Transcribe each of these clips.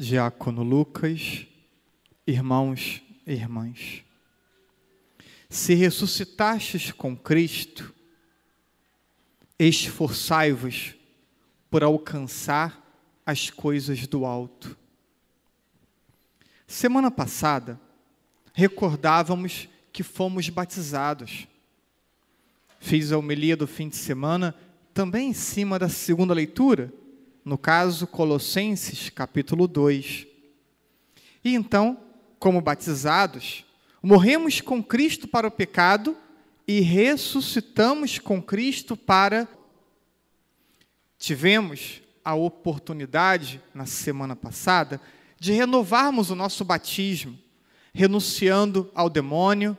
Diácono Lucas, irmãos e irmãs. Se ressuscitastes com Cristo, esforçai-vos por alcançar as coisas do alto. Semana passada, recordávamos que fomos batizados. Fiz a homilia do fim de semana também em cima da segunda leitura, no caso Colossenses capítulo 2. E então, como batizados, morremos com Cristo para o pecado e ressuscitamos com Cristo para. Tivemos a oportunidade, na semana passada, de renovarmos o nosso batismo, renunciando ao demônio,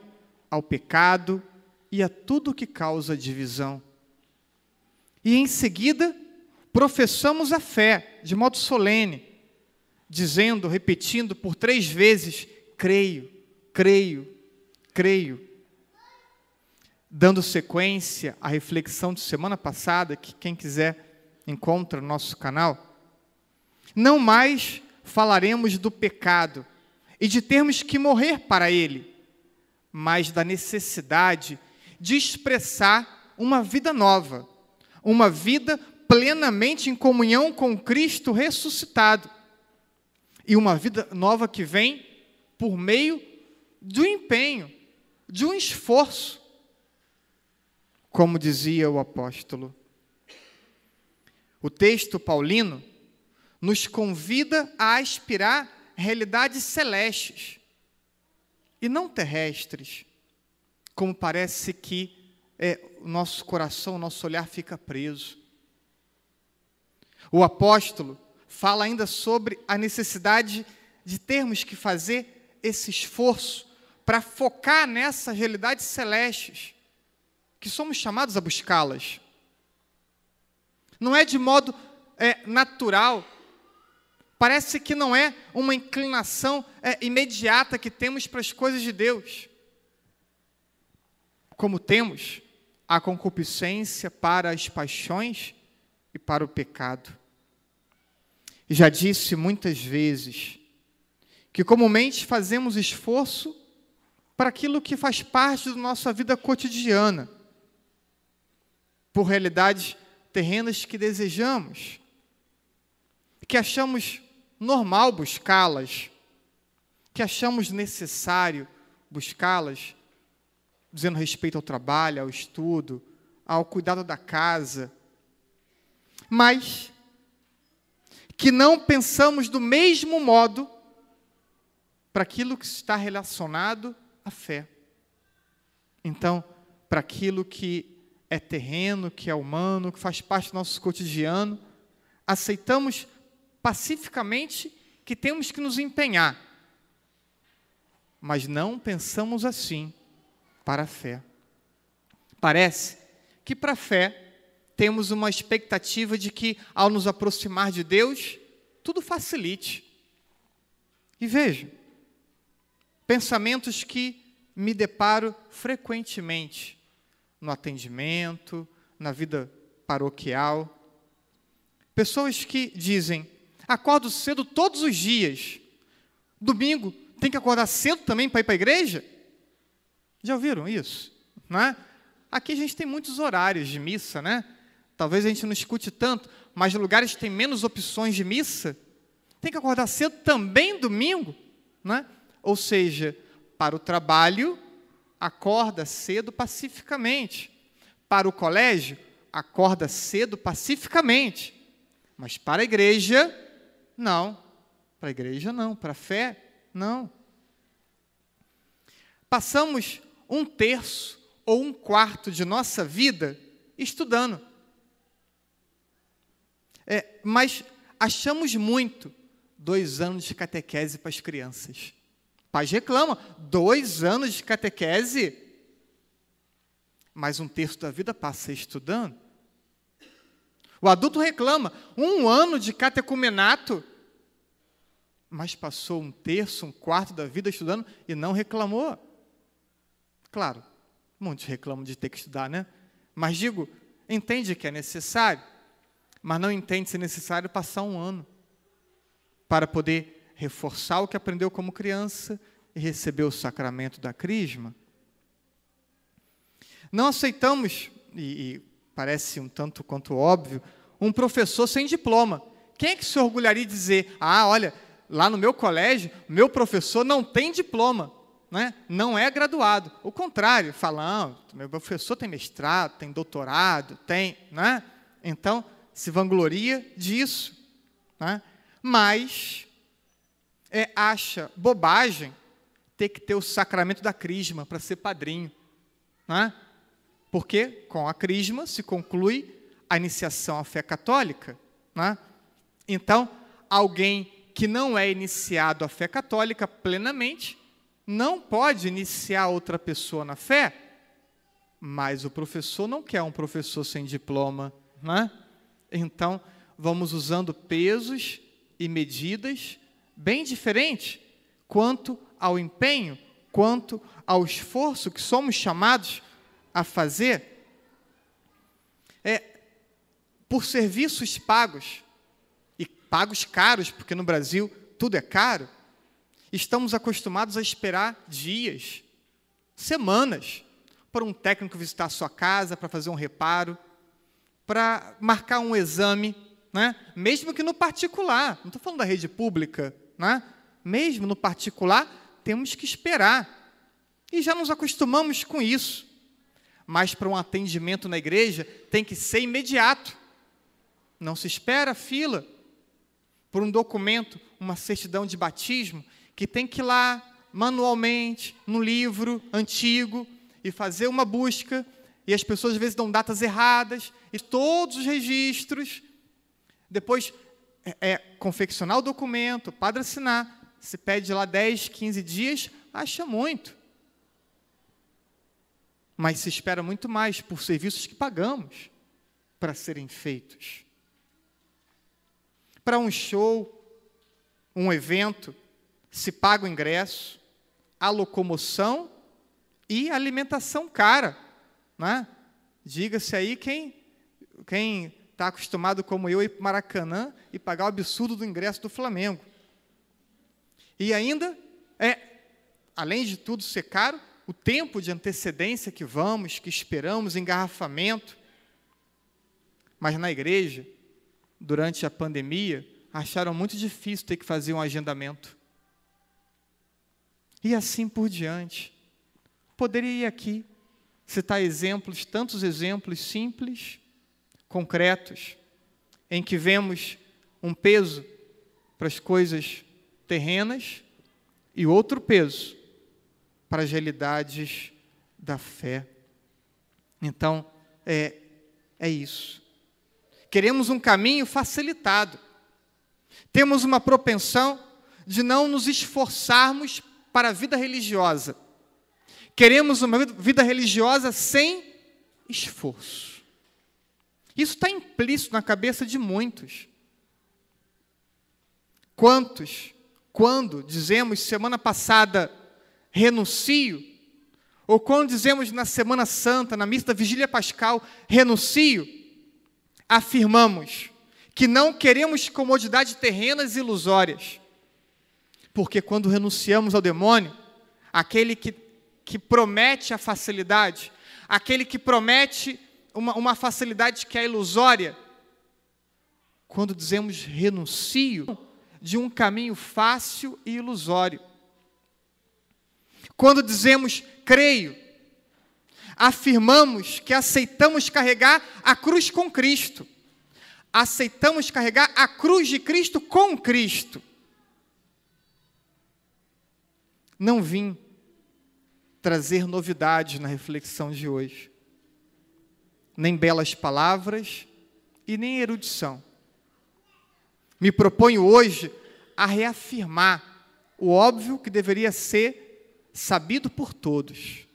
ao pecado e a tudo que causa divisão. E em seguida, professamos a fé de modo solene, dizendo, repetindo por três vezes: creio, creio, creio. Dando sequência à reflexão de semana passada, que quem quiser encontra no nosso canal, não mais falaremos do pecado e de termos que morrer para ele, mas da necessidade de expressar uma vida nova, uma vida plenamente em comunhão com Cristo ressuscitado. E uma vida nova que vem por meio um empenho, de um esforço. Como dizia o apóstolo. O texto paulino nos convida a aspirar realidades celestes e não terrestres, como parece que é, o nosso coração, o nosso olhar fica preso. O apóstolo fala ainda sobre a necessidade de termos que fazer esse esforço para focar nessas realidades celestes, que somos chamados a buscá-las. Não é de modo é, natural, parece que não é uma inclinação é, imediata que temos para as coisas de Deus. Como temos a concupiscência para as paixões e para o pecado. Já disse muitas vezes que comumente fazemos esforço para aquilo que faz parte da nossa vida cotidiana, por realidades terrenas que desejamos, que achamos normal buscá-las, que achamos necessário buscá-las, dizendo respeito ao trabalho, ao estudo, ao cuidado da casa. Mas que não pensamos do mesmo modo para aquilo que está relacionado à fé. Então, para aquilo que é terreno, que é humano, que faz parte do nosso cotidiano, aceitamos pacificamente que temos que nos empenhar, mas não pensamos assim para a fé. Parece que para a fé temos uma expectativa de que, ao nos aproximar de Deus, tudo facilite. E veja, pensamentos que me deparo frequentemente no atendimento, na vida paroquial. Pessoas que dizem: acordo cedo todos os dias, domingo tem que acordar cedo também para ir para a igreja? Já ouviram isso? Não é? Aqui a gente tem muitos horários de missa, né? Talvez a gente não escute tanto, mas lugares que têm menos opções de missa, tem que acordar cedo também domingo, né? Ou seja, para o trabalho, acorda cedo pacificamente. Para o colégio, acorda cedo pacificamente. Mas para a igreja, não. Para a igreja, não. Para a fé, não. Passamos um terço ou um quarto de nossa vida estudando. É, mas achamos muito dois anos de catequese para as crianças. Pais reclama, dois anos de catequese, mas um terço da vida passa estudando. O adulto reclama, um ano de catecumenato, mas passou um terço, um quarto da vida estudando e não reclamou. Claro, muitos reclamam de ter que estudar, né? Mas digo, entende que é necessário mas não entende se necessário passar um ano para poder reforçar o que aprendeu como criança e receber o sacramento da crisma. Não aceitamos, e, e parece um tanto quanto óbvio, um professor sem diploma. Quem é que se orgulharia de dizer, ah, olha, lá no meu colégio, meu professor não tem diploma, né? não é graduado. O contrário, falando, meu professor tem mestrado, tem doutorado, tem. Né? Então, se vangloria disso. Né? Mas é, acha bobagem ter que ter o sacramento da crisma para ser padrinho. Né? Porque com a crisma se conclui a iniciação à fé católica. Né? Então, alguém que não é iniciado à fé católica plenamente não pode iniciar outra pessoa na fé, mas o professor não quer um professor sem diploma. Né? Então, vamos usando pesos e medidas bem diferentes quanto ao empenho, quanto ao esforço que somos chamados a fazer é por serviços pagos e pagos caros, porque no Brasil tudo é caro. Estamos acostumados a esperar dias, semanas para um técnico visitar a sua casa para fazer um reparo, para marcar um exame, né? Mesmo que no particular, não estou falando da rede pública, né? Mesmo no particular, temos que esperar. E já nos acostumamos com isso mas para um atendimento na igreja tem que ser imediato. Não se espera fila por um documento, uma certidão de batismo, que tem que ir lá manualmente, no livro antigo, e fazer uma busca, e as pessoas às vezes dão datas erradas, e todos os registros. Depois é, é confeccionar o documento, o padre assinar, se pede lá 10, 15 dias, acha muito mas se espera muito mais por serviços que pagamos para serem feitos. Para um show, um evento, se paga o ingresso, a locomoção e a alimentação cara. Né? Diga-se aí quem quem está acostumado como eu a ir para Maracanã e pagar o absurdo do ingresso do Flamengo. E ainda, é, além de tudo ser caro, o tempo de antecedência que vamos, que esperamos, engarrafamento. Mas na igreja, durante a pandemia, acharam muito difícil ter que fazer um agendamento. E assim por diante. Poderia ir aqui, citar exemplos, tantos exemplos simples, concretos, em que vemos um peso para as coisas terrenas e outro peso para as realidades da fé. Então, é, é isso. Queremos um caminho facilitado. Temos uma propensão de não nos esforçarmos para a vida religiosa. Queremos uma vida religiosa sem esforço. Isso está implícito na cabeça de muitos. Quantos, quando dizemos semana passada, renuncio, ou quando dizemos na Semana Santa, na missa da Vigília Pascal, renuncio, afirmamos que não queremos comodidades terrenas e ilusórias. Porque quando renunciamos ao demônio, aquele que, que promete a facilidade, aquele que promete uma, uma facilidade que é ilusória, quando dizemos renuncio de um caminho fácil e ilusório, quando dizemos creio, afirmamos que aceitamos carregar a cruz com Cristo. Aceitamos carregar a cruz de Cristo com Cristo. Não vim trazer novidades na reflexão de hoje, nem belas palavras e nem erudição. Me proponho hoje a reafirmar o óbvio que deveria ser sabido por todos.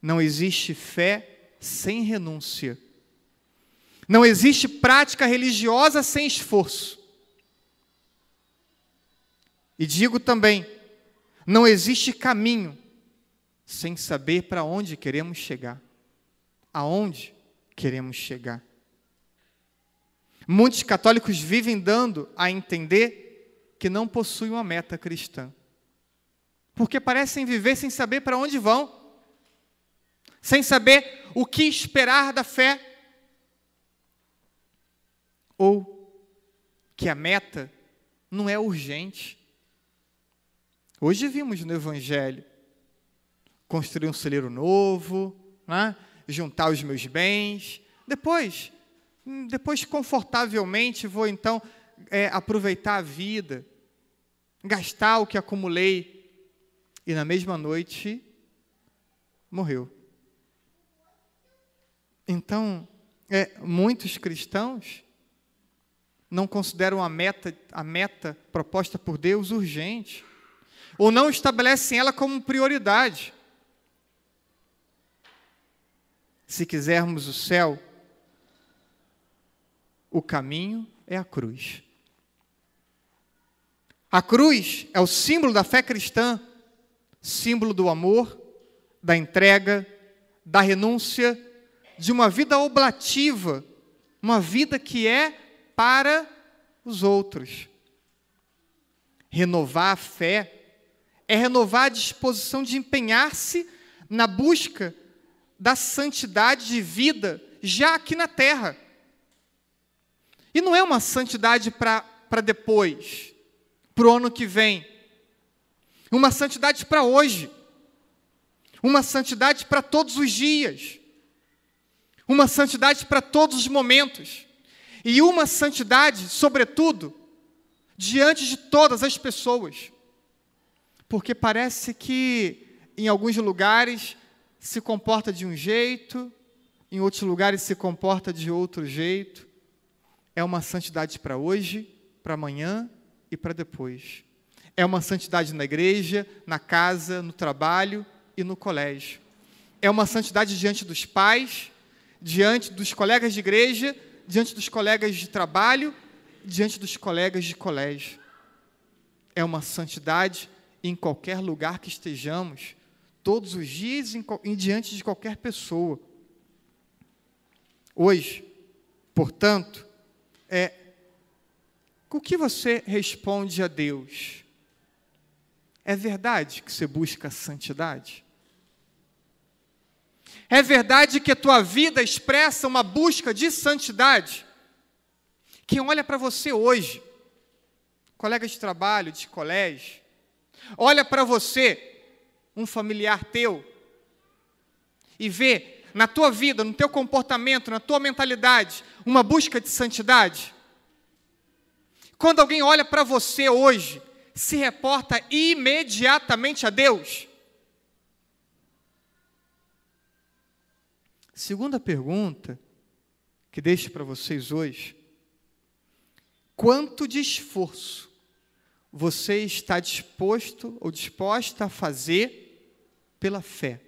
Não existe fé sem renúncia. Não existe prática religiosa sem esforço. E digo também, não existe caminho sem saber para onde queremos chegar. Aonde queremos chegar. Muitos católicos vivem dando a entender que não possuem uma meta cristã. Porque parecem viver sem saber para onde vão, sem saber o que esperar da fé, ou que a meta não é urgente. Hoje vimos no Evangelho construir um celeiro novo, né? juntar os meus bens. Depois, depois confortavelmente vou então é, aproveitar a vida, gastar o que acumulei. E na mesma noite morreu. Então, é, muitos cristãos não consideram a meta, a meta proposta por Deus urgente, ou não estabelecem ela como prioridade. Se quisermos o céu, o caminho é a cruz. A cruz é o símbolo da fé cristã, símbolo do amor, da entrega, da renúncia, de uma vida oblativa, uma vida que é para os outros. Renovar a fé é renovar a disposição de empenhar-se na busca da santidade de vida já aqui na terra. E não é uma santidade para depois, para o ano que vem. Uma santidade para hoje. Uma santidade para todos os dias. Uma santidade para todos os momentos. E uma santidade, sobretudo, diante de todas as pessoas. Porque parece que em alguns lugares se comporta de um jeito, em outros lugares se comporta de outro jeito. É uma santidade para hoje, para amanhã e para depois. É uma santidade na igreja, na casa, no trabalho e no colégio. É uma santidade diante dos pais, diante dos colegas de igreja, diante dos colegas de trabalho, diante dos colegas de colégio. É uma santidade em qualquer lugar que estejamos, todos os dias em, em diante de qualquer pessoa. Hoje, portanto, é o que você responde a Deus? É verdade que você busca santidade? É verdade que a tua vida expressa uma busca de santidade? Quem olha para você hoje, colega de trabalho, de colégio, olha para você um familiar teu e vê na tua vida, no teu comportamento, na tua mentalidade, uma busca de santidade? Quando alguém olha para você hoje, se reporta imediatamente a Deus? Segunda pergunta que deixo para vocês hoje: quanto de esforço você está disposto ou disposta a fazer pela fé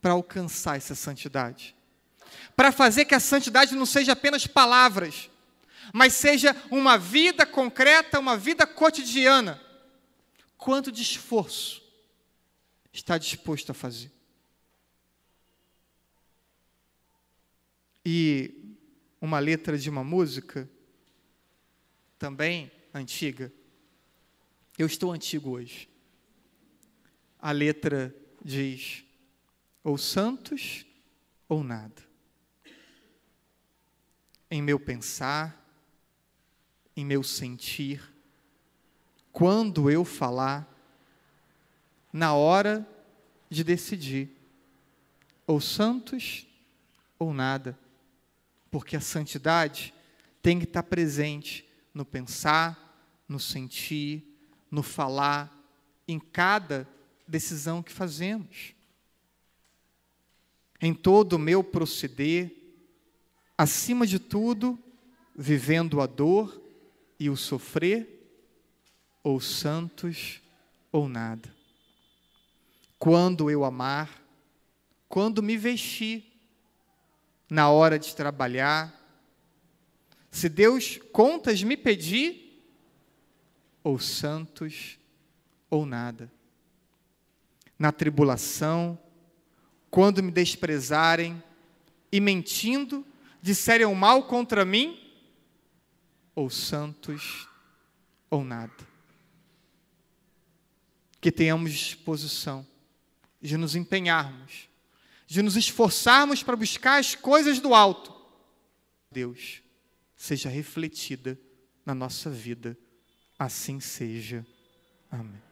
para alcançar essa santidade. Para fazer que a santidade não seja apenas palavras, mas seja uma vida concreta, uma vida cotidiana. Quanto de esforço está disposto a fazer? E uma letra de uma música, também antiga. Eu estou antigo hoje a letra diz: ou santos ou nada. Em meu pensar, em meu sentir, quando eu falar, na hora de decidir, ou santos ou nada, porque a santidade tem que estar presente no pensar, no sentir, no falar, em cada decisão que fazemos. Em todo o meu proceder, acima de tudo, vivendo a dor e o sofrer, ou santos ou nada. Quando eu amar, quando me vestir, na hora de trabalhar, se Deus contas me pedir, ou santos ou nada na tribulação, quando me desprezarem e mentindo disserem mal contra mim, ou santos, ou nada. Que tenhamos disposição de nos empenharmos, de nos esforçarmos para buscar as coisas do alto. Deus seja refletida na nossa vida. Assim seja. Amém.